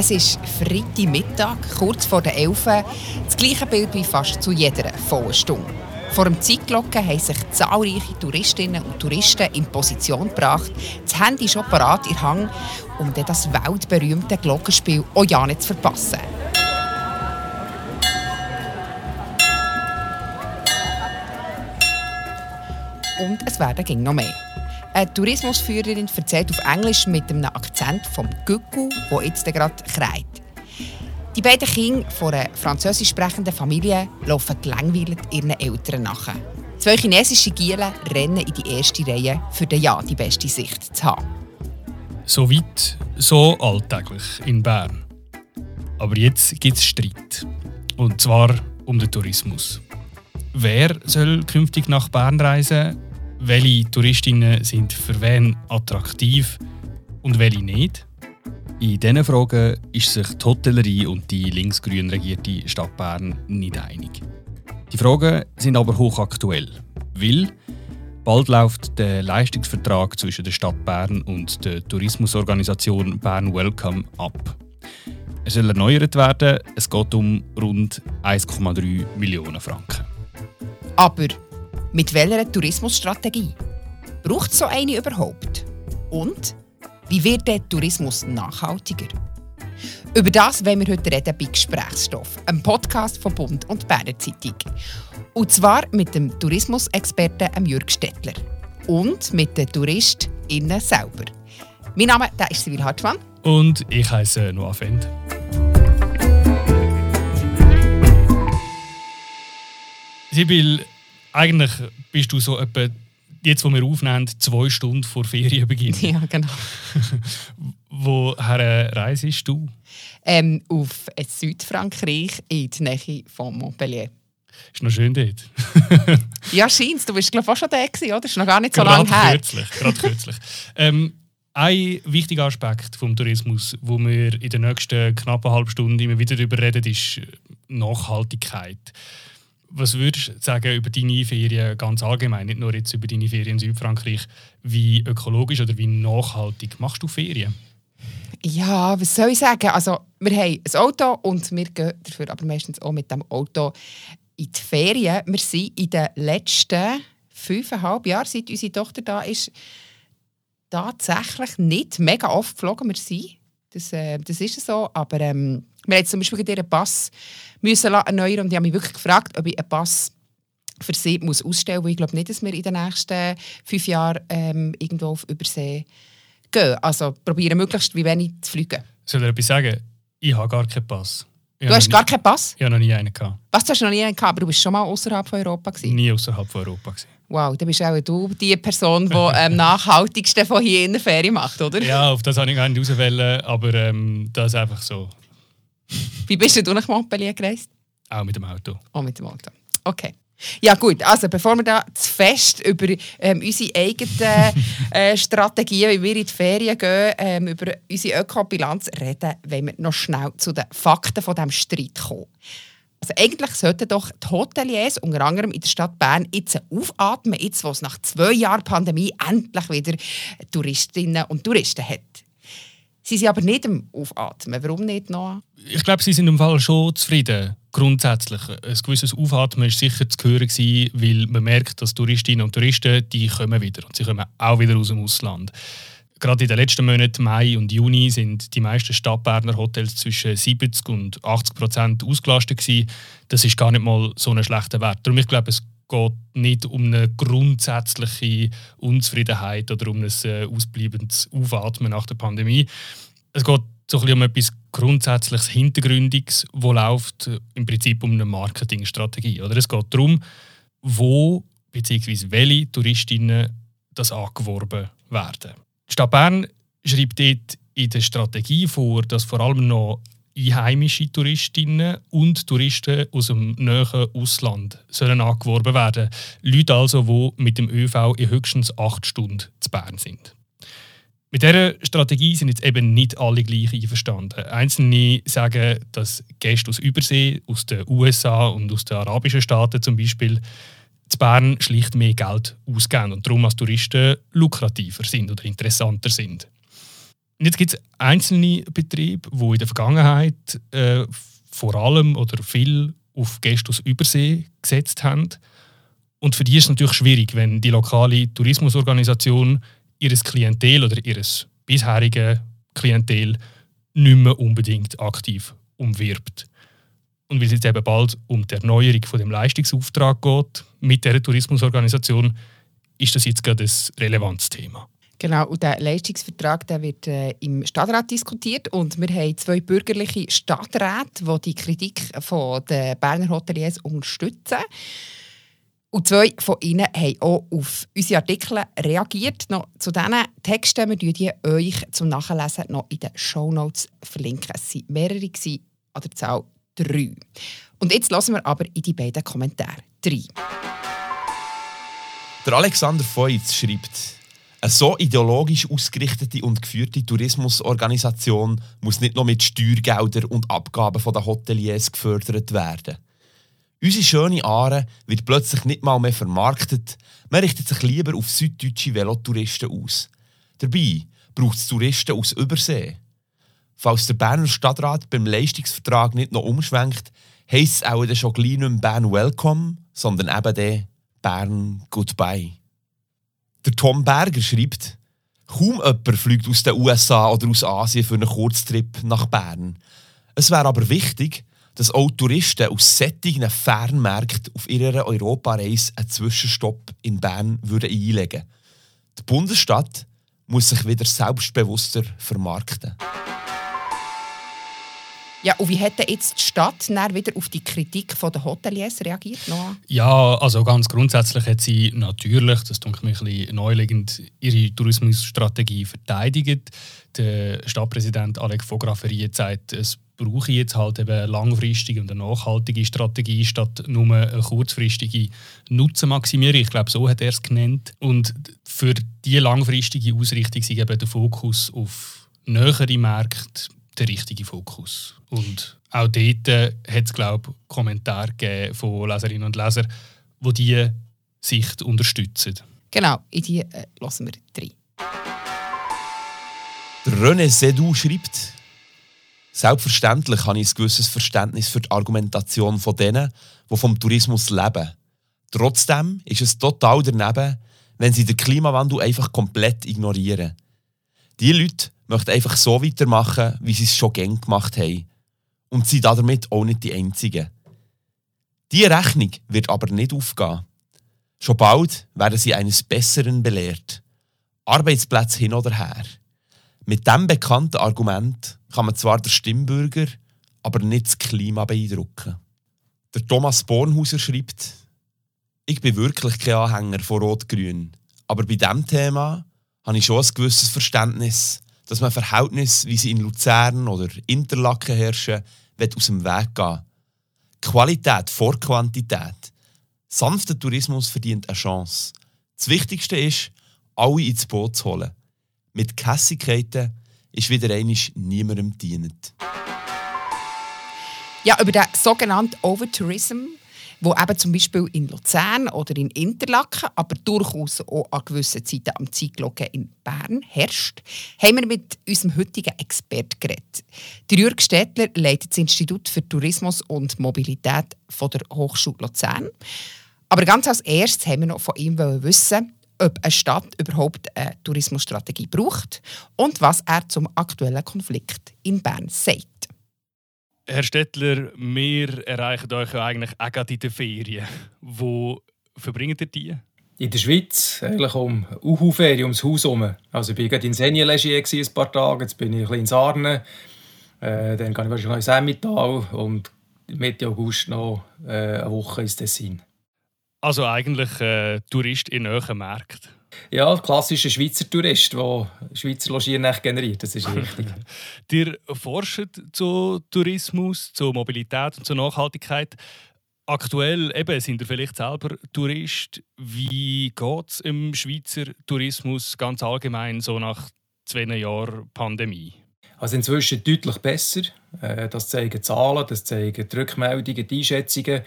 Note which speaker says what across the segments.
Speaker 1: Es ist Freitagmittag, kurz vor der 11 Das gleiche Bild wie fast zu jeder vollen Stunde. Vor dem Zeitglocken haben sich zahlreiche Touristinnen und Touristen in Position gebracht, das Handy schon parat in Hang, um das weltberühmte Glockenspiel auch ja nicht zu verpassen. Und es werden ging noch mehr. Eine Tourismusführerin erzählt auf Englisch mit einem Akzent vom Gücku, der jetzt gerade kreit. Die beiden Kinder von einer französisch sprechenden Familie laufen gelangweilt ihren Eltern nach. Zwei chinesische Gielen rennen in die erste Reihe, für den Ja die beste Sicht zu haben.
Speaker 2: So weit, so alltäglich in Bern. Aber jetzt gibt es Streit. Und zwar um den Tourismus. Wer soll künftig nach Bern reisen? Welche Touristinnen sind für wen attraktiv und welche nicht?
Speaker 3: In diesen Fragen ist sich die Hotellerie und die linksgrün regierte Stadt Bern nicht einig. Die Fragen sind aber hochaktuell, weil bald läuft der Leistungsvertrag zwischen der Stadt Bern und der Tourismusorganisation Bern Welcome ab. Er soll erneuert werden, es geht um rund 1,3 Millionen Franken.
Speaker 1: Aber mit welcher Tourismusstrategie? Braucht so eine überhaupt? Und wie wird der Tourismus nachhaltiger? Über das wollen wir heute reden bei Gesprächsstoff, einem Podcast von Bund und Berner Zeitung. Und zwar mit dem Tourismusexperten Jürg Stettler und mit den TouristInnen selber. Mein Name ist Sibyl Hartmann.
Speaker 2: Und ich heiße Noah Fend. Sibyl, eigentlich bist du so etwa, jetzt wo wir aufnehmen, zwei Stunden vor Ferienbeginn.
Speaker 1: Ja, genau.
Speaker 2: Woher reisest du?
Speaker 1: Ähm, auf Südfrankreich in die Nähe von Montpellier.
Speaker 2: Ist noch schön dort.
Speaker 1: ja, scheint. Du bist glaube ich schon da gewesen, oder? Ist noch gar nicht so lange her.
Speaker 2: Kürzlich, gerade kürzlich. ähm, ein wichtiger Aspekt vom Tourismus, wo wir in der nächsten knappen halben Stunde immer wieder darüber reden, ist Nachhaltigkeit. Was würdest du sagen über deine Ferien ganz allgemein, nicht nur jetzt über deine Ferien in Südfrankreich? Wie ökologisch oder wie nachhaltig machst du Ferien?
Speaker 1: Ja, was soll ich sagen? Also, wir haben ein Auto und wir gehen dafür aber meistens auch mit dem Auto in die Ferien. Wir sind in den letzten fünfeinhalb Jahren, seit unsere Tochter da ist, tatsächlich nicht mega oft geflogen. Wir sind. Das, äh, das ist so. Aber ähm, wir haben zum Beispiel ihren Pass müssen erneuern und ich habe mich wirklich gefragt, ob ich einen Pass für sie muss ausstellen muss. Ich glaube nicht, dass wir in den nächsten fünf Jahren ähm, irgendwo auf Übersee gehen. Also probieren möglichst wie wenig zu fliegen.
Speaker 2: Soll ich etwas sagen? Ich habe gar keinen Pass.
Speaker 1: Ich du hast gar keinen Pass?
Speaker 2: Ich habe noch nie einen gehabt.
Speaker 1: Was, du hast noch nie einen gehabt, aber du bist schon mal außerhalb von Europa gewesen?
Speaker 2: Nie außerhalb von Europa gewesen.
Speaker 1: Wow, dann bist auch du die Person, die am ähm, nachhaltigsten von hier in der Ferie macht, oder?
Speaker 2: Ja, auf das habe ich gar nicht auswählen, aber ähm, das ist einfach so.
Speaker 1: Wie bist du nach Montpellier gereist?
Speaker 2: Auch mit dem Auto.
Speaker 1: Auch mit dem Auto. Okay. Ja gut, also bevor wir da zu fest über ähm, unsere eigenen äh, Strategien, wie wir in die Ferien gehen, ähm, über unsere Ökobilanz reden, wollen wir noch schnell zu den Fakten von diesem Streit kommen. Also eigentlich sollten doch die Hoteliers, unter anderem in der Stadt Bern, jetzt aufatmen, jetzt wo es nach zwei Jahren Pandemie endlich wieder Touristinnen und Touristen hat. Sie sind aber nicht am Aufatmen. Warum nicht noch?
Speaker 2: Ich glaube, sie sind im Fall schon zufrieden. Grundsätzlich. Ein gewisses Aufatmen war sicher zu hören, weil man merkt, dass Touristinnen und Touristen die kommen wieder. Und sie kommen auch wieder aus dem Ausland. Gerade in den letzten Monaten, Mai und Juni, sind die meisten Stadtberner Hotels zwischen 70 und 80 Prozent ausgelastet. Gewesen. Das ist gar nicht mal so ein schlechter Wert. Darum, ich glaube, es geht nicht um eine grundsätzliche Unzufriedenheit oder um ein äh, ausbleibendes Aufatmen nach der Pandemie. Es geht so ein um etwas Grundsätzliches, Hintergründiges, wo läuft äh, im Prinzip um eine Marketingstrategie. Oder es geht darum, wo bzw. welche Touristinnen das angeworben werden. Die Stadt Bern schreibt dort in der Strategie vor, dass vor allem noch einheimische Touristinnen und Touristen aus dem näheren Ausland sollen angeworben werden. Leute also, die mit dem ÖV in höchstens acht Stunden zu Bern sind. Mit dieser Strategie sind jetzt eben nicht alle gleich einverstanden. Einzelne sagen, dass Gäste aus Übersee, aus den USA und aus den arabischen Staaten zum Beispiel zu Bern schlicht mehr Geld ausgeben und darum als Touristen lukrativer sind oder interessanter sind. Jetzt gibt es einzelne Betriebe, die in der Vergangenheit äh, vor allem oder viel auf Gäste aus Übersee gesetzt haben. Und für die ist es natürlich schwierig, wenn die lokale Tourismusorganisation ihres Klientel oder ihres bisherigen Klientel nicht mehr unbedingt aktiv umwirbt. Und weil es jetzt eben bald um die Erneuerung von dem Leistungsauftrag geht mit der Tourismusorganisation, ist das jetzt gerade ein relevantes Thema.
Speaker 1: Genau, und der Leistungsvertrag der wird äh, im Stadtrat diskutiert und wir haben zwei bürgerliche Stadträte, die die Kritik von den Berner Hoteliers unterstützen. Und zwei von ihnen haben auch auf unsere Artikel reagiert. Noch zu diesen Texten, wir die euch zum Nachlesen noch in den Shownotes verlinken. Es waren mehrere, an der Zahl drei. Und jetzt lassen wir aber in die beiden Kommentare. Drei.
Speaker 4: Der Alexander Feutz schreibt, eine so ideologisch ausgerichtete und geführte Tourismusorganisation muss nicht nur mit Steuergeldern und Abgaben der Hoteliers gefördert werden. Unsere schöne Aare wird plötzlich nicht mal mehr vermarktet, man richtet sich lieber auf süddeutsche Velotouristen aus. Dabei braucht es Touristen aus Übersee. Falls der Berner Stadtrat beim Leistungsvertrag nicht noch umschwenkt, heisst es auch schon gleich nicht mehr Bern Welcome, sondern eben Bern Goodbye. Der Tom Berger schreibt, kaum jemand fliegt aus den USA oder aus Asien für einen Kurztrip nach Bern. Es wäre aber wichtig, dass auch Touristen aus sättigen Fernmärkten auf ihrer Europareise einen Zwischenstopp in Bern würden einlegen würden. Die Bundesstadt muss sich wieder selbstbewusster vermarkten.
Speaker 1: Ja, und wie hat jetzt die Stadt wieder auf die Kritik der Hoteliers reagiert? Noah?
Speaker 2: Ja, also ganz grundsätzlich hat sie natürlich, das tut mir ein bisschen neulegend, ihre Tourismusstrategie verteidigt. Der Stadtpräsident Alec Fograferie sagt, es brauche jetzt halt eben eine langfristige und eine nachhaltige Strategie statt nur eine kurzfristige Nutzenmaximierung. Ich glaube, so hat er es genannt. Und für diese langfristige Ausrichtung ist eben der Fokus auf nähere Märkte der richtige Fokus. Und auch dort äh, hat es, glaube ich, Kommentare von Leserinnen und Lesern, die diese Sicht unterstützen.
Speaker 1: Genau, in die äh, lassen wir drei.
Speaker 4: René Sedou schreibt, Selbstverständlich habe ich ein gewisses Verständnis für die Argumentation von denen, die vom Tourismus leben. Trotzdem ist es total daneben, wenn sie den Klimawandel einfach komplett ignorieren. Die Leute möchten einfach so weitermachen, wie sie es schon gern gemacht haben. Und sind damit auch nicht die Einzigen. Diese Rechnung wird aber nicht aufgehen. Schon bald werden sie eines Besseren belehrt. Arbeitsplätze hin oder her. Mit diesem bekannten Argument kann man zwar den Stimmbürger, aber nicht das Klima beeindrucken. Der Thomas Bornhauser schreibt, ich bin wirklich kein Anhänger von Rot-Grün, aber bei diesem Thema habe ich schon ein gewisses Verständnis, dass man Verhältnisse, wie sie in Luzern oder Interlaken herrschen, aus dem Weg gehen. Qualität vor Quantität. Sanfter Tourismus verdient eine Chance. Das Wichtigste ist, alle ins Boot zu holen. Mit Kässigkeiten ist wieder einmal niemandem dienend.
Speaker 1: Ja, über den sogenannten Overtourism wo eben zum Beispiel in Luzern oder in Interlaken, aber durchaus auch an gewissen Zeiten am Zeitglocken in Bern herrscht, haben wir mit unserem heutigen Experten geredet. Der Jürg Städtler leitet das Institut für Tourismus und Mobilität von der Hochschule Luzern. Aber ganz als erstes haben wir noch von ihm wissen, ob eine Stadt überhaupt eine Tourismusstrategie braucht und was er zum aktuellen Konflikt in Bern sagt.
Speaker 2: Herr Stettler, wir erreichen euch ja eigentlich auch gerade in den Ferien. Wo verbringt ihr die?
Speaker 5: In der Schweiz, eigentlich um Uhu-Ferien, ums Haus herum. Also ich war gerade in Senje-Legier ein paar Tage, jetzt bin ich ein bisschen in Sarne. Äh, dann gehe ich wahrscheinlich ins Emmental und Mitte August noch äh, eine Woche ins Tessin.
Speaker 2: Also eigentlich äh, Tourist in neuen Märkten?
Speaker 5: Ja, klassischer Schweizer Tourist, der Schweizer Logieren generiert, das ist richtig.
Speaker 2: Ihr forscht zu Tourismus, zu Mobilität und zur Nachhaltigkeit. Aktuell eben, sind ihr vielleicht selber Tourist. Wie geht es im Schweizer Tourismus ganz allgemein so nach zwei Jahren Pandemie?
Speaker 5: Also inzwischen deutlich besser. Äh, das zeigen Zahlen, das zeigen die Rückmeldungen, die Einschätzungen.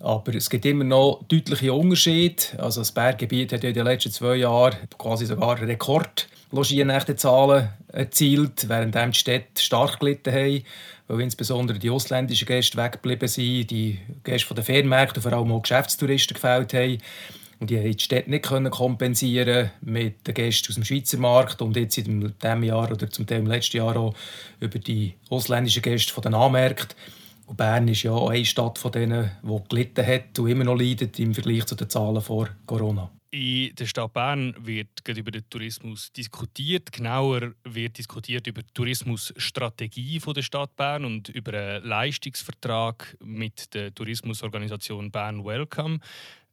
Speaker 5: Aber es gibt immer noch deutliche Unterschiede. Also das Berggebiet hat in den letzten zwei Jahren quasi sogar Rekord Logiernächte-Zahlen erzielt, während die Städte stark gelitten haben, weil insbesondere die ausländischen Gäste weggeblieben sind, die Gäste von den Fernmärkten, vor allem auch Geschäftstouristen gefällt haben. Und die haben die Städte nicht können kompensieren mit den Gästen aus dem Schweizer Markt und jetzt in diesem Jahr oder zum Teil im letzten Jahr auch über die ausländischen Gäste von den Anmärkten. Bern ist ja auch eine Stadt von denen, die gelitten hat und immer noch leidet im Vergleich zu den Zahlen vor Corona.
Speaker 2: In der Stadt Bern wird über den Tourismus diskutiert. Genauer wird diskutiert über die Tourismusstrategie der Stadt Bern und über einen Leistungsvertrag mit der Tourismusorganisation Bern Welcome.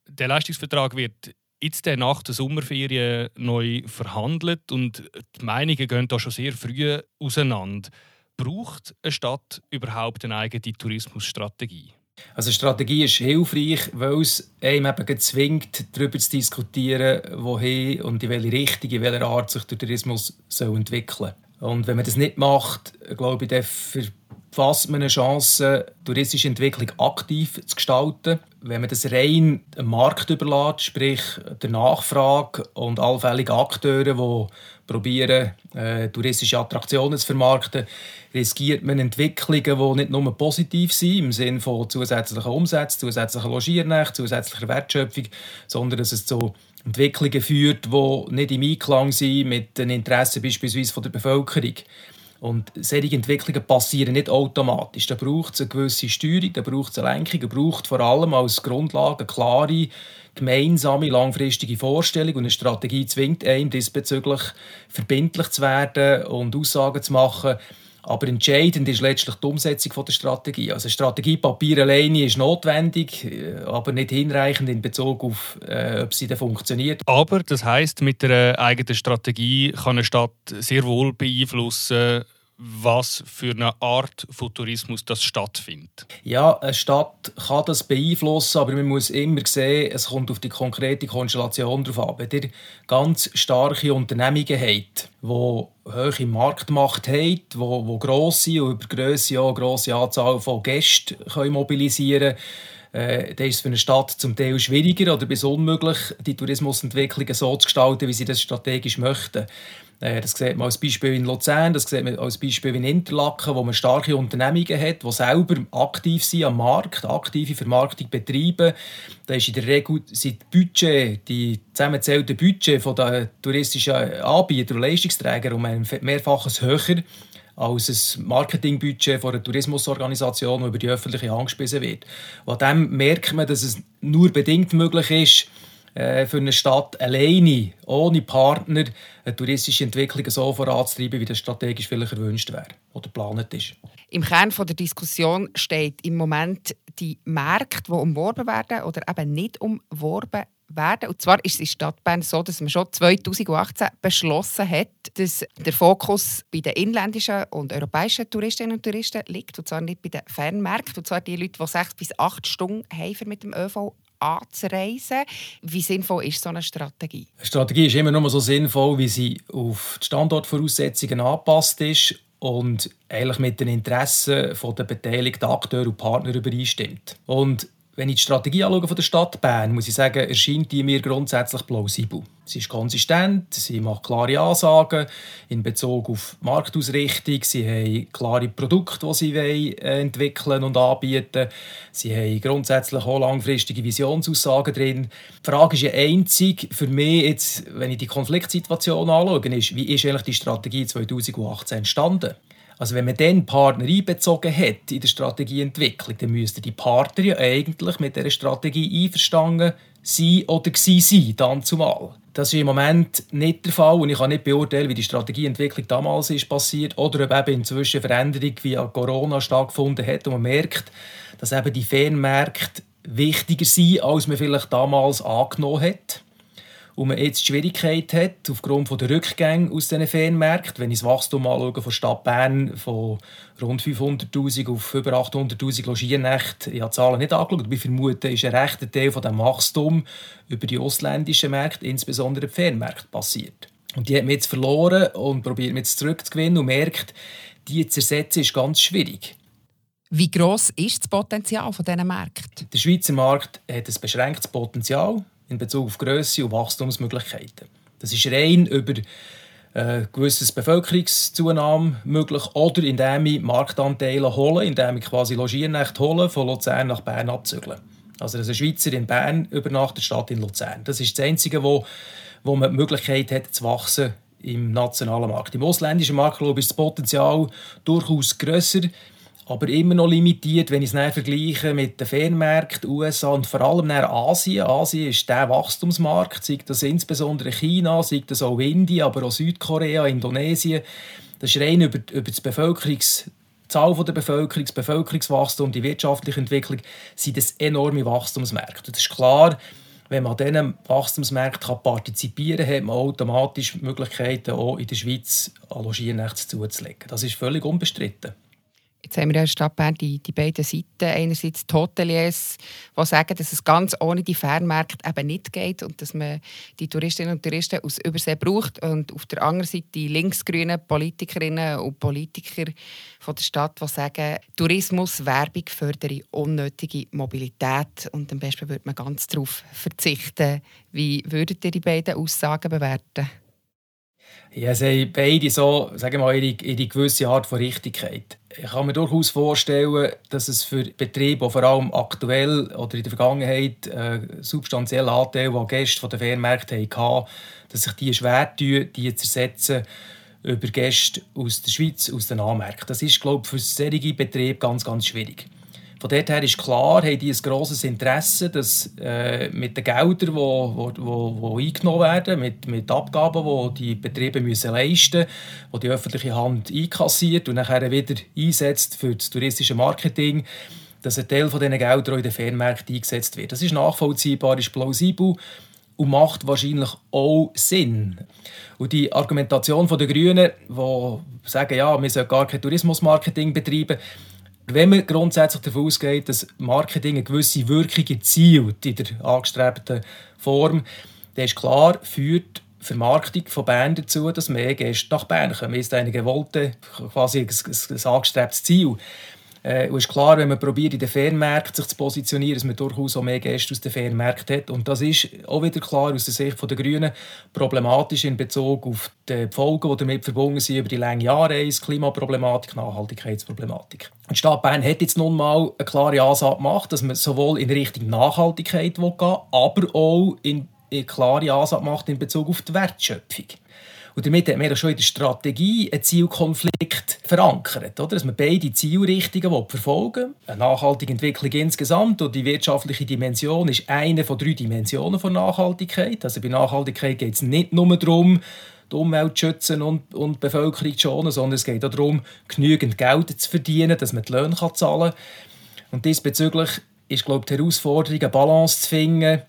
Speaker 2: Der Leistungsvertrag wird jetzt nach der Sommerferien neu verhandelt und die Meinungen gehen da schon sehr früh auseinander. Braucht eine Stadt überhaupt eine eigene Tourismusstrategie?
Speaker 5: Also Strategie ist hilfreich, weil es einem eben zwingt, darüber zu diskutieren, wohin und in welche Richtung, in welcher Art sich der Tourismus soll entwickeln soll. Und wenn man das nicht macht, glaube ich, dann verpasst man eine Chance, touristische Entwicklung aktiv zu gestalten. Wenn man das rein dem Markt überlässt, sprich der Nachfrage und allfälligen Akteuren, die probieren, äh, touristische Attraktionen zu vermarkten, riskiert man Entwicklungen, die nicht nur positiv sind, im Sinne von zusätzlichen Umsätzen, zusätzlichen Logiernächten, zusätzlicher Wertschöpfung, sondern dass es zu Entwicklungen führt, die nicht im Einklang sind mit den Interessen beispielsweise von der Bevölkerung. Und solche Entwicklungen passieren nicht automatisch. Da braucht es eine gewisse Steuerung, da braucht es eine Lenkung, da braucht vor allem als Grundlage eine klare, gemeinsame, langfristige Vorstellung und eine Strategie zwingt einen diesbezüglich verbindlich zu werden und Aussagen zu machen. Aber entscheidend ist letztlich die Umsetzung der Strategie. Also Strategiepapier alleine ist notwendig, aber nicht hinreichend in Bezug auf, äh, ob sie dann funktioniert.
Speaker 2: Aber das heißt, mit der eigenen Strategie kann eine Stadt sehr wohl beeinflussen, was für eine Art von Tourismus das stattfindet?
Speaker 5: Ja, eine Stadt kann das beeinflussen, aber man muss immer sehen, es kommt auf die konkrete Konstellation drauf an. Wenn ihr ganz starke Unternehmungen habt, die hohe Marktmacht haben, die, die grosse und über Grösse auch grosse Anzahl von Gästen können mobilisieren können, äh, dann ist es für eine Stadt zum Teil schwieriger oder bis unmöglich, die Tourismusentwicklung so zu gestalten, wie sie das strategisch möchten. Äh, das sieht man als Beispiel in Luzern, das sieht man als Beispiel in Interlaken, wo man starke Unternehmungen hat, die selber aktiv sind am Markt, aktive Vermarktung betreiben. Da ist in der Regel sind die Budget, die zusammengezählten Budget der touristischen Anbieter und Leistungsträger um ein mehrfaches höher als ein Marketingbudget von einer Tourismusorganisation, das über die öffentliche Hand gespissen wird. Und an dem merkt man, dass es nur bedingt möglich ist, äh, für eine Stadt alleine, ohne Partner, eine touristische Entwicklung so voranzutreiben, wie das strategisch vielleicht erwünscht wäre oder geplant ist.
Speaker 1: Im Kern der Diskussion steht im Moment die Märkte, die umworben werden oder eben nicht umworben werden. Und zwar ist es in Stadt Bern so, dass man schon 2018 beschlossen hat, dass der Fokus bei den inländischen und europäischen Touristinnen und Touristen liegt. Und zwar nicht bei den Fernmärkten. Und zwar die Leute, die sechs bis acht Stunden mit dem ÖV anzureisen. Wie sinnvoll ist so eine Strategie?
Speaker 5: Eine Strategie ist immer nur so sinnvoll, wie sie auf die Standortvoraussetzungen angepasst ist und eigentlich mit den Interessen der beteiligten Akteure und Partner übereinstimmt. Und wenn ich die Strategie anschaue von der Stadt Bern, muss ich sagen, erscheint die mir grundsätzlich plausibel. Sie ist konsistent, sie macht klare Ansagen in Bezug auf Marktausrichtung, sie haben klare Produkte, die sie äh, entwickeln und anbieten. Sie haben grundsätzlich auch langfristige Visionsaussagen drin. Die Frage ist ja einzig für mich jetzt, wenn ich die Konfliktsituation anschaue, ist, wie ist eigentlich die Strategie 2018 entstanden? Also wenn man dann Partner einbezogen hat in der Strategieentwicklung, dann müssten die Partner ja eigentlich mit dieser Strategie einverstanden sein oder sein, dann zumal. Das ist im Moment nicht der Fall und ich kann nicht beurteilen, wie die Strategieentwicklung damals ist passiert oder ob eben inzwischen Veränderung via Corona stattgefunden hat und man merkt, dass eben die Fernmärkte wichtiger sind, als man vielleicht damals angenommen hat und man jetzt Schwierigkeit hat, aufgrund der Rückgänge aus diesen Fernmärkten, wenn ich das Wachstum anschaue von Stadt Bern von rund 500'000 auf über 800'000 Logiernächte, ich habe die Zahlen nicht angeschaut, aber ich vermute, ist ein rechter Teil von dem Wachstum über die ausländischen Märkte, insbesondere die Fernmärkte, passiert. Und die hat man jetzt verloren und probiert man jetzt zurückzugewinnen und merkt, die zu ersetzen ist ganz schwierig.
Speaker 1: Wie gross ist das Potenzial von diesen Märkten?
Speaker 5: Der Schweizer Markt hat ein beschränktes Potenzial in Bezug auf Größe und Wachstumsmöglichkeiten. Das ist rein über äh, gewisses Bevölkerungszunahme möglich oder indem ich Marktanteile hole, indem ich quasi Logiernächte hole, von Luzern nach Bern abzügeln. Also dass ein Schweizer in Bern übernachtet statt in Luzern. Das ist das Einzige, wo, wo man die Möglichkeit hat zu wachsen im nationalen Markt. Im ausländischen Markt glaube ich, ist das Potenzial durchaus grösser aber immer noch limitiert, wenn ich es vergleiche mit den Fernmärkten, USA und vor allem Asien. Asien ist der Wachstumsmarkt, sei das insbesondere China, sei das auch Indien, aber auch Südkorea, Indonesien. Das ist rein über, über die Bevölkerungs Zahl der Bevölkerung, das Bevölkerungswachstum, die wirtschaftliche Entwicklung sind das enorme Wachstumsmärkte. Das ist klar, wenn man an diesen Wachstumsmärkten partizipieren kann, hat man automatisch Möglichkeiten, auch in der Schweiz Logiernächte zuzulegen. Das ist völlig unbestritten.
Speaker 1: Jetzt haben wir in der Stadt Bern die, die beiden Seiten. Einerseits die Hoteliers, die sagen, dass es ganz ohne die Fernmärkte eben nicht geht und dass man die Touristinnen und Touristen aus Übersee braucht. Und auf der anderen Seite die linksgrünen Politikerinnen und Politiker von der Stadt, die sagen, Tourismus, Werbung fördere unnötige Mobilität und am besten würde man ganz darauf verzichten. Wie würdet ihr die beiden Aussagen bewerten?
Speaker 5: Ja, sie haben beide so, sagen wir mal, ihre, ihre gewisse Art von Richtigkeit. Ich kann mir durchaus vorstellen, dass es für Betriebe, die vor allem aktuell oder in der Vergangenheit äh, substanzielle Anteile an Gäste von den Fernmärkten hatten, dass sich die schwer tun, die zu ersetzen über Gäste aus der Schweiz, aus den Anmärkten. Das ist, glaube ich, für solche Betriebe ganz, ganz schwierig. Von dort her ist klar, haben die ein grosses Interesse, dass äh, mit den Geldern, die wo, wo, wo eingenommen werden, mit, mit Abgaben, die die Betriebe müssen leisten müssen, die die öffentliche Hand einkassiert und nachher wieder einsetzt für das touristische Marketing, dass ein Teil von diesen Geldern auch in den Fernmärkten eingesetzt wird. Das ist nachvollziehbar, ist plausibel und macht wahrscheinlich auch Sinn. Und die Argumentation der Grünen, die sagen, ja, wir sollten gar kein Tourismusmarketing betreiben, wenn man grundsätzlich davon ausgeht, dass Marketing eine gewisse Wirkung erzielt in der angestrebten Form, dann ist klar, führt Vermarktung von Bern dazu, dass mehr Gäste nach Bern kommen. Ist eine gewollte, quasi ein angestrebtes Ziel. Äh, und ist klar, wenn man probiert, in den Fernmärkten sich zu positionieren, dass man durchaus auch mehr Gäste aus den Fernmärkten hat. Und das ist auch wieder klar aus der Sicht der Grünen problematisch in Bezug auf die Folgen, die damit verbunden sind über die lange Anreise, Klimaproblematik, Nachhaltigkeitsproblematik. Die Stadt Bern hat jetzt nun mal eine klare Ansage gemacht, dass man sowohl in Richtung Nachhaltigkeit will, aber auch in eine klare Ansage macht in Bezug auf die Wertschöpfung. Und damit hat man schon in der Strategie einen Zielkonflikt verankert, oder? dass man beide Zielrichtungen verfolgen Eine nachhaltige Entwicklung insgesamt und die wirtschaftliche Dimension ist eine von drei Dimensionen von Nachhaltigkeit. Also bei Nachhaltigkeit geht es nicht nur darum, die Umwelt zu schützen und, und die Bevölkerung zu schonen, sondern es geht auch darum, genügend Geld zu verdienen, dass man die Löhne zahlen kann. Und diesbezüglich ist glaube ich, die Herausforderung, eine Balance zu finden,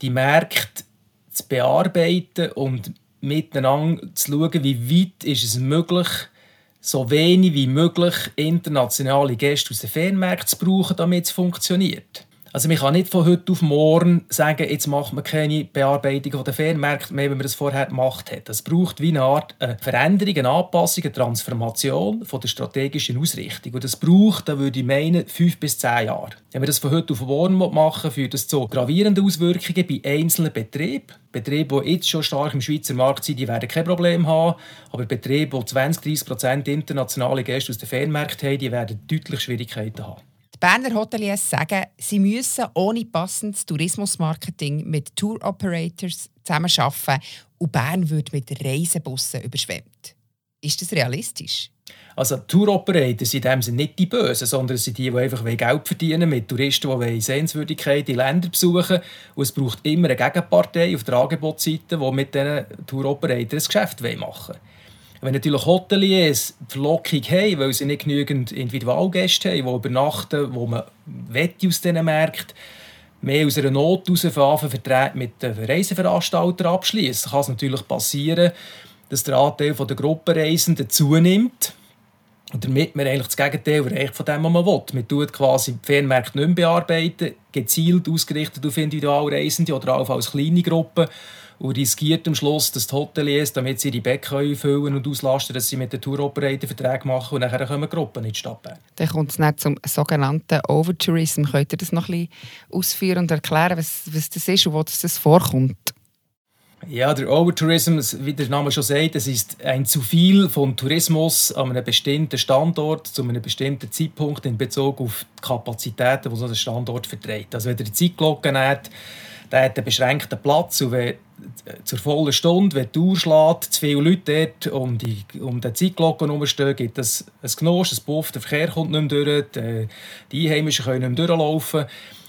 Speaker 5: die Märkte zu bearbeiten und miteinander zu schauen, wie weit ist es möglich, so wenig wie möglich internationale Gäste aus den Fernmärkten zu brauchen, damit es funktioniert. Also man kann nicht von heute auf morgen sagen, jetzt macht man keine Bearbeitung der Fernmärkte mehr, wie man das vorher gemacht hat. Es braucht wie eine Art eine Veränderung, eine Anpassung, eine Transformation von der strategischen Ausrichtung. Und das braucht, da würde ich meinen, fünf bis zehn Jahre. Wenn wir das von heute auf morgen machen, führt das zu gravierenden Auswirkungen bei einzelnen Betrieben. Betriebe, die jetzt schon stark im Schweizer Markt sind, die werden kein Problem haben. Aber Betriebe, die 20-30% internationale Gäste aus den Fernmärkten haben, die werden deutlich Schwierigkeiten haben.
Speaker 1: Die Berner Hoteliers sagen, sie müssen ohne passendes Tourismusmarketing mit Tour Operators zusammenarbeiten und Bern wird mit Reisebussen überschwemmt. Ist das realistisch?
Speaker 5: Also Tour Operator sind in dem Sinne nicht die Bösen, sondern sind die, die einfach Geld verdienen mit Touristen, die Sehenswürdigkeiten in Länder besuchen. Und es braucht immer eine Gegenpartei auf der Angebotsseite, die mit diesen Tour Operators ein Geschäft machen will. Wenn natürlich Hoteliers die Verlockung haben, weil sie nicht genügend Individualgäste haben, die übernachten, wo man aus diesen Märkten mehr aus einer Not heraus Verträge mit den Reiseveranstaltern abschließen, kann es natürlich passieren, dass der Anteil der Gruppenreisenden zunimmt. Und damit man eigentlich das Gegenteil erreicht von dem, was man will. Man tut quasi die Fernmärkte nicht mehr bearbeiten, gezielt ausgerichtet auf Individualreisende oder auch als kleine Gruppen und riskiert am Schluss, dass die Hoteliers, damit sie ihre Becken füllen und auslasten, dass sie mit den Touroperator Verträge machen und dann kommen Gruppen in die Stadt Bern.
Speaker 1: Dann kommt es nicht zum sogenannten Overtourism. Könnt ihr das noch ein bisschen ausführen und erklären, was, was das ist und wo das vorkommt?
Speaker 5: Ja, der Overtourism, wie der Name schon sagt, es ist ein zu viel von Tourismus an einem bestimmten Standort zu einem bestimmten Zeitpunkt in Bezug auf die Kapazitäten, die so ein Standort verträgt. Also wenn der Zeitglocke hat, der hat einen beschränkten Platz und wenn zur vollen Stunde, wenn die Uhr schlägt, zu viele Leute dort um die, um die Zeitglocke herumstehen, gibt es ein Genoss, ein Puff, der Verkehr kommt nicht mehr durch, die Einheimischen können nicht mehr durchlaufen.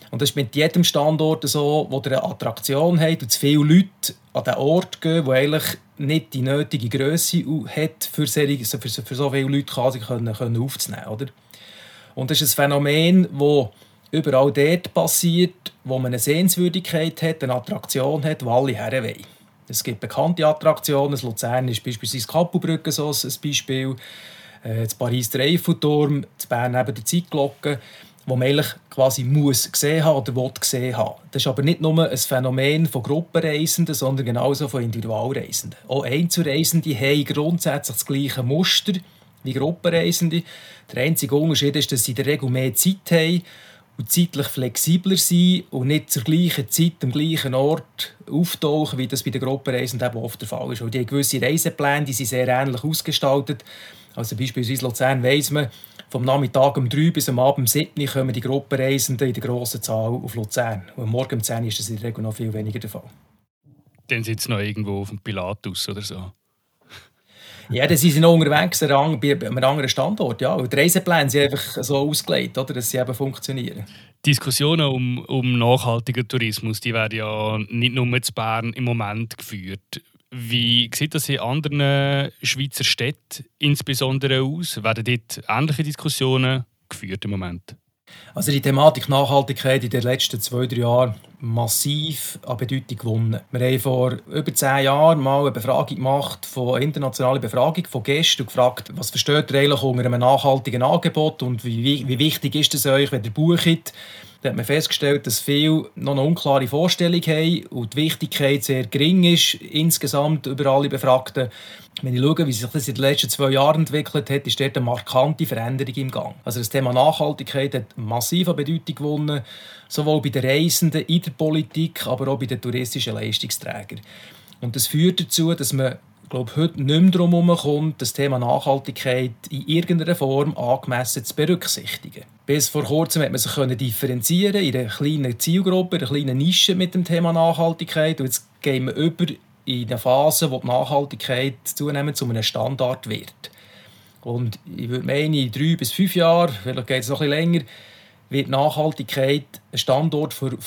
Speaker 5: Und das ist mit jedem Standort so, wo der eine Attraktion hat und zu viele Leute an den Ort gehen, wo eigentlich nicht die nötige Größe hat, für, für, für so viele Leute quasi können, können aufzunehmen. Oder? Und das ist ein Phänomen, das überall dort passiert, wo man eine Sehenswürdigkeit hat, eine Attraktion hat, wo alle her. Es gibt bekannte Attraktionen. Das Luzern ist beispielsweise die Kappelbrücke so ein Beispiel. Äh, in Paris der Eiffelturm, in Bern eben die Zeitglocke wo man eigentlich quasi muss gesehen haben oder will gesehen haben. Das ist aber nicht nur ein Phänomen von Gruppenreisenden, sondern genauso von Individualreisenden. Auch Einzelreisende haben grundsätzlich das gleiche Muster wie Gruppenreisende. Der einzige Unterschied ist, dass sie in der Regel mehr Zeit haben und zeitlich flexibler sind und nicht zur gleichen Zeit am gleichen Ort auftauchen, wie das bei den Gruppenreisenden eben oft der Fall ist. Weil die gewisse Reisepläne, die sind sehr ähnlich ausgestaltet. Also beispielsweise Luzern weiss man, vom Nachmittag um 3 bis am Abend um 7 Uhr kommen die Gruppenreisenden in der grossen Zahl auf Luzern. Und am Morgen um 10 Uhr ist das in der Regel noch viel weniger der Fall.
Speaker 2: Dann sie noch irgendwo auf dem Pilatus oder so.
Speaker 5: Ja, dann sind sie noch unterwegs bei einem anderen Standort. Ja. Die Reisepläne sind einfach so ausgelegt, oder, dass sie eben funktionieren.
Speaker 2: Diskussionen um, um nachhaltigen Tourismus die werden ja nicht nur in Bern im Moment geführt. Wie sieht das in anderen Schweizer Städten insbesondere aus? Werden dort ähnliche Diskussionen geführt im Moment?
Speaker 5: Also die Thematik Nachhaltigkeit in den letzten zwei, drei Jahren massiv an Bedeutung gewonnen. Wir haben vor über zehn Jahren mal eine Befragung gemacht, von eine internationale Befragung von Gästen und gefragt, was versteht ihr eigentlich unter einem nachhaltigen Angebot und wie, wie wichtig ist es euch, wenn ihr bucht? Da hat man festgestellt, dass viele noch eine unklare Vorstellung haben und die Wichtigkeit sehr gering ist, insgesamt über alle Befragten. Wenn ich schaue, wie sich das in den letzten zwei Jahren entwickelt hat, ist dort eine markante Veränderung im Gang. Also das Thema Nachhaltigkeit hat massiv an Bedeutung gewonnen, sowohl bei den Reisenden, in der Politik, aber auch bei den touristischen Leistungsträgern. Und das führt dazu, dass man glaube heute nicht mehr darum herumkommt, das Thema Nachhaltigkeit in irgendeiner Form angemessen zu berücksichtigen. Bis vor kurzem hat man sich differenzieren in einer kleinen Zielgruppe, in einer kleinen Nische mit dem Thema Nachhaltigkeit. Und jetzt gehen wir über in eine Phase, wo die Nachhaltigkeit zunehmend zu einem Standard wird. Und ich würde meinen, in drei bis fünf Jahren, vielleicht geht es noch ein bisschen länger, wird Nachhaltigkeit ein Standort für,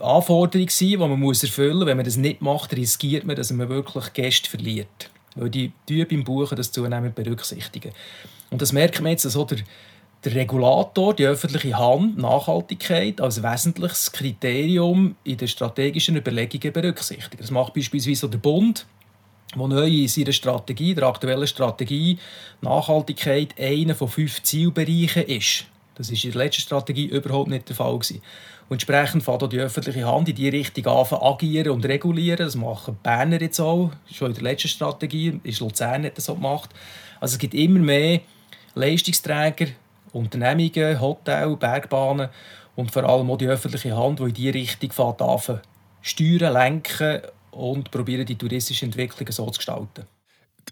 Speaker 5: Anforderung sein, die man muss erfüllen muss. Wenn man das nicht macht, riskiert man, dass man wirklich Gäste verliert. Weil die Typen beim Buchen das zunehmend berücksichtigen. Und das merkt man jetzt, dass auch der, der Regulator, die öffentliche Hand, Nachhaltigkeit als wesentliches Kriterium in den strategischen Überlegungen berücksichtigt. Das macht beispielsweise der Bund, wo neu in seiner Strategie, der aktuellen Strategie, Nachhaltigkeit einer von fünf Zielbereichen ist. Das war in der letzten Strategie überhaupt nicht der Fall. Und entsprechend fängt auch die öffentliche Hand in die Richtung an, agieren und regulieren. Das machen Berner jetzt auch. Schon in der letzten Strategie ist Luzern nicht so gemacht. Also es gibt immer mehr Leistungsträger, Unternehmungen, Hotels, Bergbahnen und vor allem auch die öffentliche Hand, die in diese Richtung fährt, steuern, lenken und probieren, die touristische Entwicklung so zu gestalten.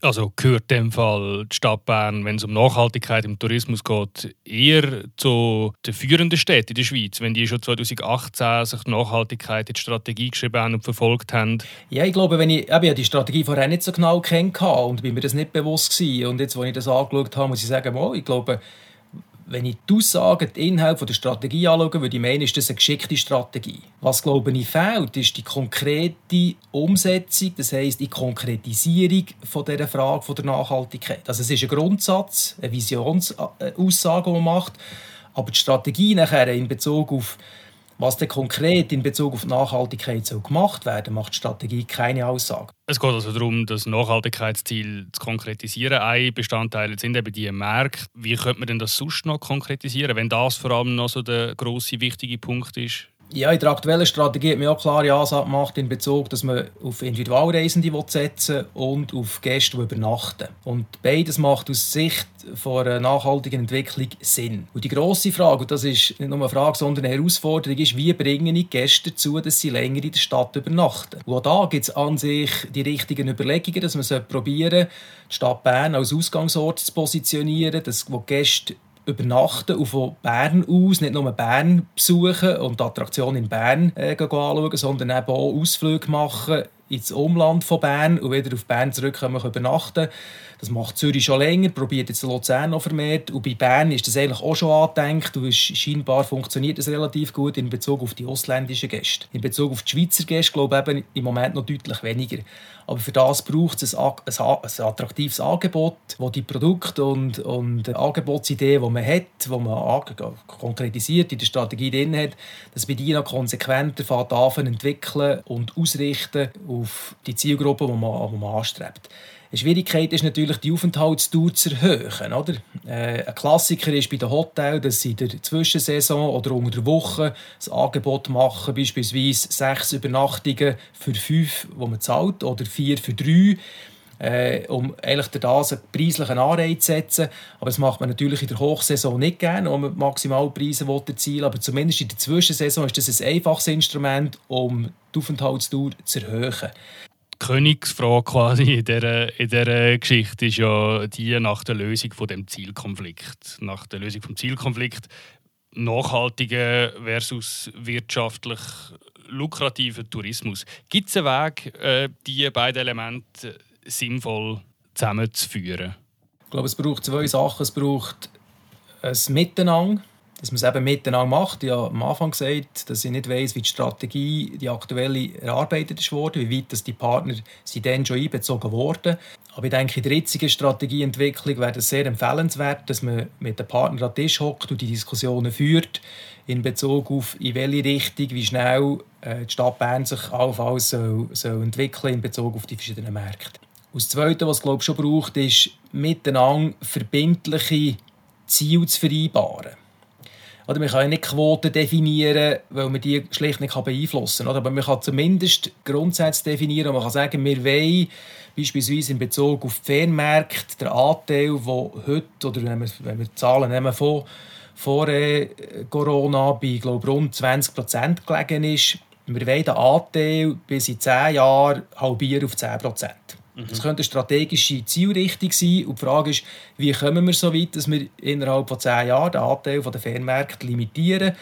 Speaker 2: Also gehört dem Fall die Stadt Bern, wenn es um Nachhaltigkeit im Tourismus geht, eher zu den führenden Städten in der Schweiz, wenn die schon 2018 sich Nachhaltigkeit in die Strategie geschrieben haben und verfolgt haben?
Speaker 5: Ja, ich glaube, wenn ich, ich die Strategie vorher nicht so genau kennt und bin mir das nicht bewusst gewesen. und jetzt, als ich das angeschaut habe, muss ich sagen, oh, ich glaube, wenn ich die Aussagen, den Inhalt der Strategie anschaue, würde ich meinen, ist das eine geschickte Strategie. Was, glaube ich, fehlt, ist die konkrete Umsetzung, das heisst die Konkretisierung von dieser Frage von der Nachhaltigkeit. Also es ist ein Grundsatz, eine Visionsaussage, die man macht, aber die Strategie nachher in Bezug auf was denn konkret in Bezug auf Nachhaltigkeit soll gemacht werden, macht die Strategie keine Aussage.
Speaker 2: Es geht also darum, das Nachhaltigkeitsziel zu konkretisieren. Ein Bestandteil sind eben die Märkte. Wie könnte man denn das sonst noch konkretisieren, wenn das vor allem noch so der grosse wichtige Punkt ist?
Speaker 5: Ja, in der aktuellen Strategie hat man auch klare Ansatz gemacht in Bezug, dass man auf Individualreisende setzen und auf Gäste, die übernachten. Und beides macht aus Sicht von einer nachhaltigen Entwicklung Sinn. Und die grosse Frage, und das ist nicht nur eine Frage, sondern eine Herausforderung, ist, wie bringen die Gäste dazu, dass sie länger in der Stadt übernachten. Und auch da gibt es an sich die richtigen Überlegungen, dass man probieren die Stadt Bern als Ausgangsort zu positionieren, dass wo Gäste übernachten und von Bern aus nicht nur Bern besuchen und die Attraktion in Bern äh, anschauen, sondern eben auch Ausflüge machen ins Umland von Bern und wieder auf Bern zurückkommen übernachten. Das macht Zürich schon länger, probiert jetzt Luzern noch vermehrt. Und bei Bern ist das eigentlich auch schon angedenkt und scheinbar funktioniert das relativ gut in Bezug auf die ausländischen Gäste. In Bezug auf die Schweizer Gäste glaube ich eben im Moment noch deutlich weniger. Aber für das braucht es ein, attraktives Angebot, wo die Produkte und, und Angebotsideen, die man hat, die man konkretisiert in der Strategie drin hat, dass man die noch konsequenter entwickeln und ausrichten auf die Zielgruppe, die man, die man anstrebt. Eine Schwierigkeit ist natürlich, die Aufenthaltsdauer zu erhöhen. Oder? Äh, ein Klassiker ist bei den Hotels, dass sie in der Zwischensaison oder unter der Woche ein Angebot machen, beispielsweise sechs Übernachtungen für fünf, die man zahlt, oder vier für drei. Äh, um eigentlich das einen preislichen Anreiz zu setzen. Aber das macht man natürlich in der Hochsaison nicht gerne, wo man Maximalpreise erzielen will. Aber zumindest in der Zwischensaison ist das ein einfaches Instrument, um die Aufenthaltsdauer zu erhöhen.
Speaker 2: Königsfrage quasi in dieser, in dieser Geschichte ist ja die nach der Lösung von dem Zielkonflikt. Nach der Lösung vom Zielkonflikt nachhaltiger versus wirtschaftlich lukrativer Tourismus. Gibt es einen Weg, äh, diese beiden Elemente sinnvoll zusammenzuführen?
Speaker 5: Ich glaube, es braucht zwei Sachen. Es braucht ein Miteinander dass man es eben miteinander macht. Ich habe am Anfang gesagt, dass ich nicht weiß, wie die Strategie, die aktuelle, erarbeitet ist wie weit dass die Partner sind dann schon einbezogen wurden. Aber ich denke, in der jetzigen Strategieentwicklung wäre es sehr empfehlenswert, dass man mit den Partnern an den Tisch hockt und die Diskussionen führt in Bezug auf in welche Richtung, wie schnell äh, die Stadt Bern sich allenfalls soll, soll entwickeln in Bezug auf die verschiedenen Märkte. Das Zweite, was es glaube schon braucht, ist miteinander verbindliche Ziele zu vereinbaren. Oder man kann ja nicht Quoten definieren, weil man die schlicht nicht beeinflussen kann. Aber man kann zumindest Grundsätze definieren und man kann sagen, wir wollen beispielsweise in Bezug auf die Fernmärkte den Anteil, der heute, oder wenn wir, wenn wir Zahlen nehmen von vor äh, Corona bei glaub, rund 20 Prozent gelegen ist, wir wollen den Anteil bis in 10 Jahren halbieren auf 10 Prozent. Mhm. Das könnte eine strategische Zielrichtung sein. Und die Frage ist, wie kommen wir so weit, dass wir innerhalb von zehn Jahren den Anteil der Fernmärkte limitieren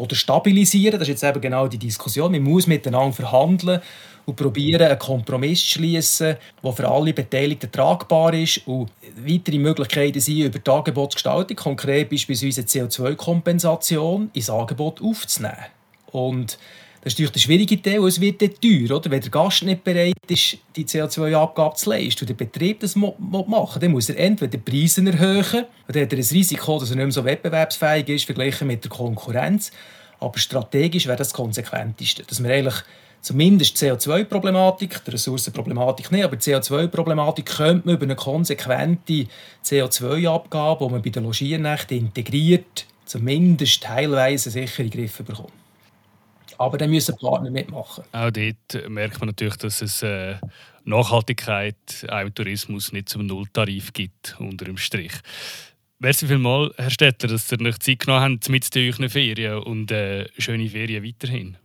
Speaker 5: oder stabilisieren. Das ist jetzt eben genau die Diskussion. Man muss miteinander verhandeln und probieren, einen Kompromiss zu schließen, der für alle Beteiligten tragbar ist und weitere Möglichkeiten sind, über die Angebotsgestaltung, konkret beispielsweise CO2-Kompensation, ins Angebot aufzunehmen. Und das ist natürlich der schwierige Teil, es wird dann teuer. Oder? Wenn der Gast nicht bereit ist, die CO2-Abgabe zu leisten und der Betrieb das machen dann muss er entweder die Preise erhöhen, dann hat er ein Risiko, dass er nicht mehr so wettbewerbsfähig ist, verglichen mit der Konkurrenz. Aber strategisch wäre das, das Konsequenteste, dass wir eigentlich zumindest die CO2-Problematik, die Ressourcenproblematik nicht, aber die CO2-Problematik könnte man über eine konsequente CO2-Abgabe, die man bei den Logiernächten integriert, zumindest teilweise sicher in den Griff bekommen. Aber dann müssen Partner mitmachen.
Speaker 2: Auch dort merkt man natürlich, dass es äh, Nachhaltigkeit auch im Tourismus nicht zum Nulltarif gibt, unter dem Strich. Merci vielmals, Herr Stettler, dass Sie euch Zeit genommen haben mit euren Ferien und äh, schöne Ferien weiterhin.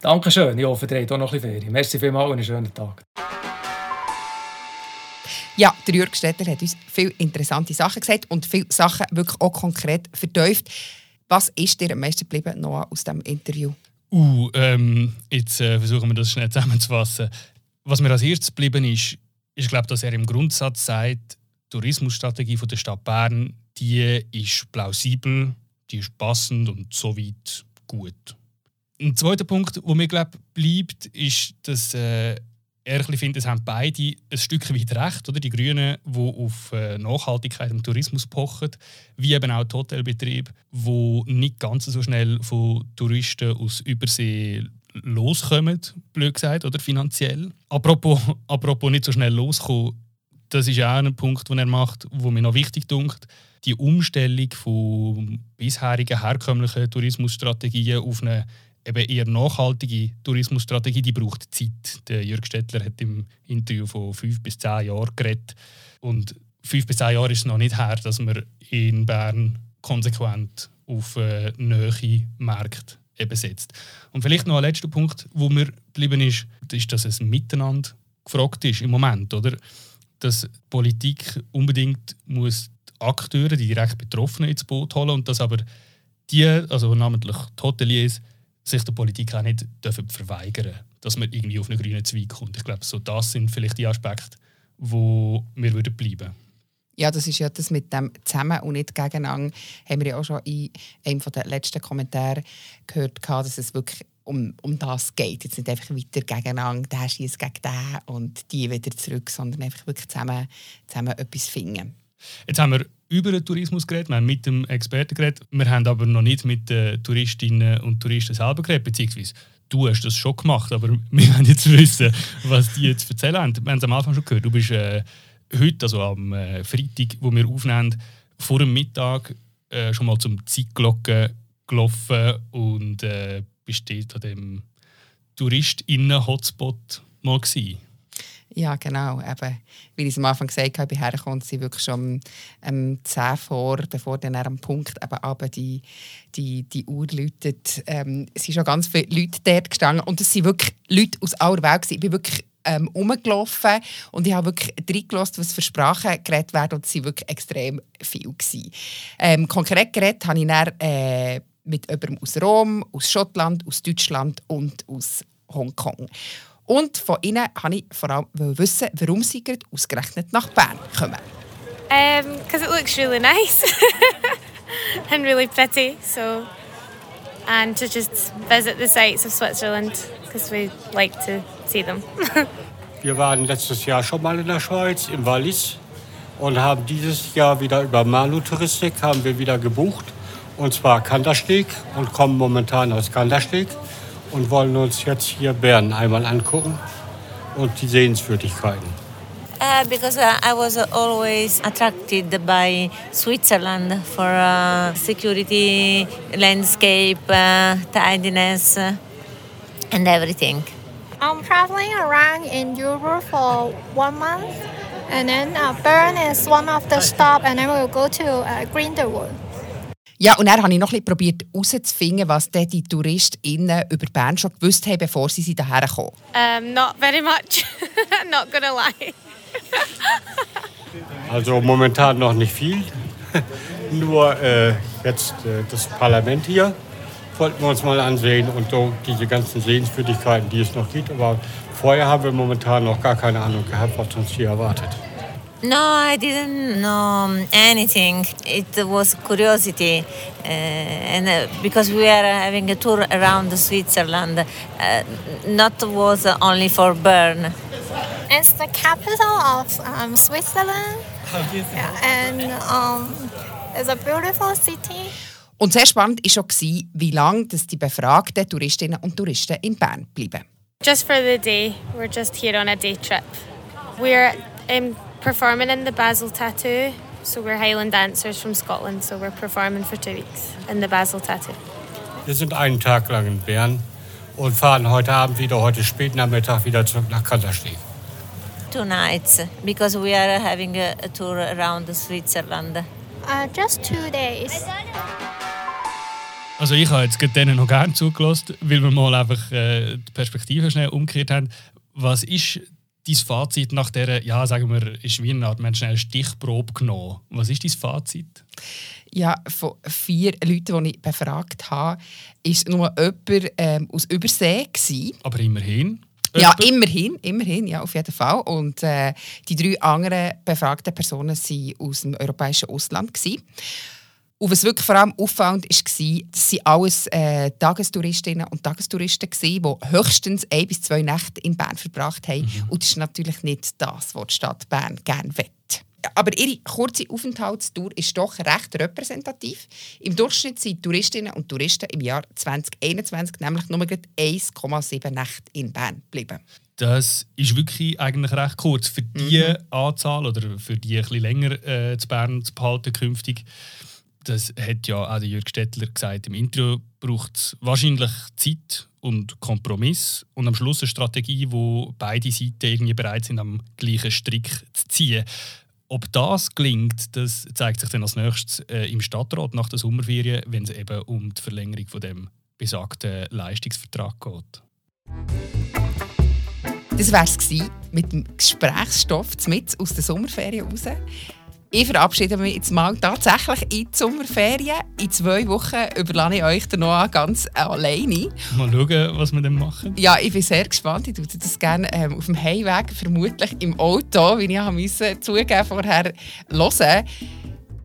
Speaker 5: Dankeschön. Ich hoffe, ihr habt auch noch ein bisschen Ferien. Merci vielmals und einen schönen Tag.
Speaker 1: Ja, der Jürg Stettler hat uns viele interessante Sachen gesagt und viele Sachen wirklich auch konkret vertieft. Was ist dir am meisten geblieben, Noah, aus diesem Interview?
Speaker 2: Uh, ähm, jetzt äh, versuchen wir das schnell zusammenzufassen. Was mir als erstes geblieben ist, ist, glaube dass er im Grundsatz sagt, die Tourismusstrategie von der Stadt Bern, die ist plausibel, die ist passend und soweit gut. Ein zweiter Punkt, der mir glaube bleibt, ist, dass äh, er findet, es haben beide ein Stück weit recht, oder? Die Grünen, die auf äh, Nachhaltigkeit im Tourismus pochen, wie eben auch die Hotelbetriebe, die nicht ganz so schnell von Touristen aus Übersee loskommen, blöd gesagt, oder finanziell. Apropos, apropos nicht so schnell loskommen, das ist auch ein Punkt, den er macht, wo mir noch wichtig dunkt. Die Umstellung von bisherigen herkömmlichen Tourismusstrategien auf eine eben eher nachhaltige Tourismusstrategie, die braucht Zeit. Der Jörg Stettler hat im Interview von fünf bis zehn Jahren geredet. Und fünf bis zehn Jahre ist es noch nicht her, dass wir in Bern konsequent auf äh, neue Märkte eben setzt. Und vielleicht noch ein letzter Punkt, wo mir geblieben ist, ist, dass es miteinander gefragt ist im Moment, oder? Dass Politik unbedingt muss die Akteure, die direkt Betroffenen ins Boot holen und dass aber die, also namentlich die Hoteliers, sich der Politik auch nicht dürfen verweigern dass man irgendwie auf einen grünen Zweig kommt. Ich glaube, so das sind vielleicht die Aspekte, wo wir würden bleiben
Speaker 1: ja, das ist ja das mit dem Zusammen und nicht gegeneinander. Haben wir ja auch schon in einem der letzten Kommentare gehört, dass es wirklich um, um das geht. Jetzt nicht einfach weiter gegeneinander, der schießt gegen den und die wieder zurück, sondern einfach wirklich zusammen, zusammen etwas finden.
Speaker 2: Jetzt haben wir über den Tourismus geredet, wir haben mit dem Experten geredet, wir haben aber noch nicht mit den Touristinnen und Touristen selber geredet, beziehungsweise du hast das schon gemacht, aber wir wollen jetzt wissen, was die jetzt erzählen haben. Wir haben es am Anfang schon gehört, du bist äh, heute, also am äh, Freitag, wo wir aufnehmen, vor dem Mittag äh, schon mal zum Zeitglocken gelaufen und äh, bist dort an dem TouristInnen-Hotspot mal gewesen.
Speaker 1: Ja, genau. Eben, wie ich am Anfang gesagt habe, hergekommen sie wirklich schon um, 10 vor, bevor dann am Punkt eben aber die, die, die Uhr läutet. Ähm, es sind schon ganz viele Leute dort gestanden und es sind wirklich Leute aus aller Welt. Gewesen. Ich bin wirklich ähm, rumgelaufen und ich habe wirklich reingelassen, was für Sprachen geredet werden und es waren wirklich extrem viel. Ähm, konkret geredet habe ich dann, äh, mit jemandem aus Rom, aus Schottland, aus Deutschland und aus Hongkong. Und von ihnen wollte ich vor allem wissen, warum sie gerade ausgerechnet nach Bern kommen.
Speaker 6: Because um, it looks really nice and really pretty. So, and to just visit the sites of Switzerland because we like to see them.
Speaker 7: Wir waren letztes Jahr schon mal in der Schweiz, im Wallis, und haben dieses Jahr wieder über Manu Touristik haben wir wieder gebucht. Und zwar Kandersteg und kommen momentan aus Kandersteg und wollen uns jetzt hier Bern einmal angucken und die Sehenswürdigkeiten.
Speaker 8: Uh, because uh, I was always attracted by Switzerland for uh, security, landscape, uh, tidiness, uh, and everything.
Speaker 9: I'm traveling around in Europe for one month, and then uh, Bern is one of the stop, and then we'll go to uh, Grindelwald.
Speaker 1: Ja, und dann habe ich noch ein bisschen probiert herauszufinden, was die TouristInnen über Bern schon gewusst haben, bevor sie sie hierher kommen.
Speaker 6: Um, not very much. not gonna lie.
Speaker 7: also momentan noch nicht viel. Nur äh, jetzt äh, das Parlament hier wollten wir uns mal ansehen und so diese ganzen Sehenswürdigkeiten, die es noch gibt. Aber vorher haben wir momentan noch gar keine Ahnung gehabt, was uns hier erwartet.
Speaker 8: No, I didn't know anything. It was curiosity, uh, and uh, because we are having a tour around Switzerland, uh, not was only for Bern.
Speaker 9: It's the capital of um, Switzerland, yeah, and um, it's a beautiful city.
Speaker 1: Und sehr spannend war schon, wie lange die befragten Touristinnen und Touristen in Bern bleiben.
Speaker 6: Just for the day. We're just here on a day trip. We're um, performing in the Basel Tattoo. So we're Highland dancers from Scotland. So we're performing for two weeks in the Basel Tattoo.
Speaker 7: Wir sind einen Tag lang in Bern und fahren heute Abend wieder, heute spät Nachmittag wieder zurück nach Kantersteg.
Speaker 8: Two nights, because we are having a, a tour around Switzerland.
Speaker 9: Uh, just two days.
Speaker 2: Also ich habe jetzt denen noch gerne zugelassen, weil wir mal einfach äh, die Perspektive schnell umgekehrt haben. Was ist dein Fazit nach der, ja, sagen wir, ist wie eine Art, man schnell Stichprobe genommen. Was ist dein Fazit?
Speaker 1: Ja, von vier Leuten, die ich befragt habe, ist nur jemand ähm, aus Übersee. Gewesen.
Speaker 2: Aber immerhin.
Speaker 1: Ja, immerhin, immerhin, ja, auf jeden Fall. Und äh, die drei anderen befragten Personen waren aus dem europäischen Ausland. Gewesen. Und was wirklich vor allem auffallend war, dass sie alles äh, Tagestouristinnen und Tagestouristen waren, die höchstens ein bis zwei Nächte in Bern verbracht haben. Mhm. Und das ist natürlich nicht das, was die Stadt Bern gerne will. Aber ihre kurze Aufenthaltstour ist doch recht repräsentativ. Im Durchschnitt sind Touristinnen und Touristen im Jahr 2021 nämlich nur 1,7 Nächte in Bern geblieben.
Speaker 2: Das ist wirklich eigentlich recht kurz. Für diese mhm. Anzahl oder für die bisschen länger äh, zu Bern zu behalten künftig das hat ja auch der Jürg Stettler gesagt im Interview, braucht es wahrscheinlich Zeit und Kompromiss und am Schluss eine Strategie, wo beide Seiten irgendwie bereit sind, am gleichen Strick zu ziehen. Ob das gelingt, das zeigt sich dann als nächstes äh, im Stadtrat nach der Sommerferien, wenn es eben um die Verlängerung von dem besagten Leistungsvertrag geht.
Speaker 1: Das war es mit dem Gesprächsstoff mit aus der Sommerferien raus. Ich verabschiede mich jetzt mal tatsächlich in die Sommerferien. In zwei Wochen überlasse ich euch den Noah ganz alleine.
Speaker 2: Mal schauen, was wir dann machen.
Speaker 1: Ja, ich bin sehr gespannt. Ich würde das gerne ähm, auf dem Heimweg, vermutlich im Auto, wie ich musste, zugeben vorher hören.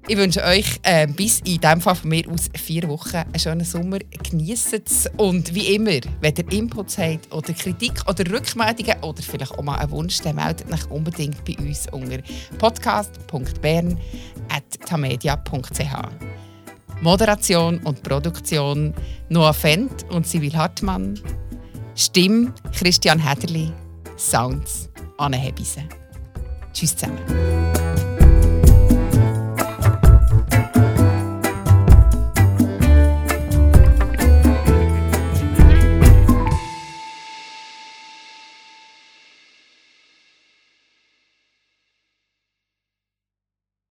Speaker 1: Ich wünsche euch äh, bis in diesem Fall von mir aus vier Wochen einen schönen Sommer. Genießt es. Und wie immer, wenn ihr Inputs habt oder Kritik oder Rückmeldungen oder vielleicht auch mal einen Wunsch, dann meldet euch unbedingt bei uns unter podcast.bern.tamedia.ch. Moderation und Produktion Noah Fendt und Sibyl Hartmann. Stimme Christian Hederli. Sounds Anne Hebise. Tschüss zusammen.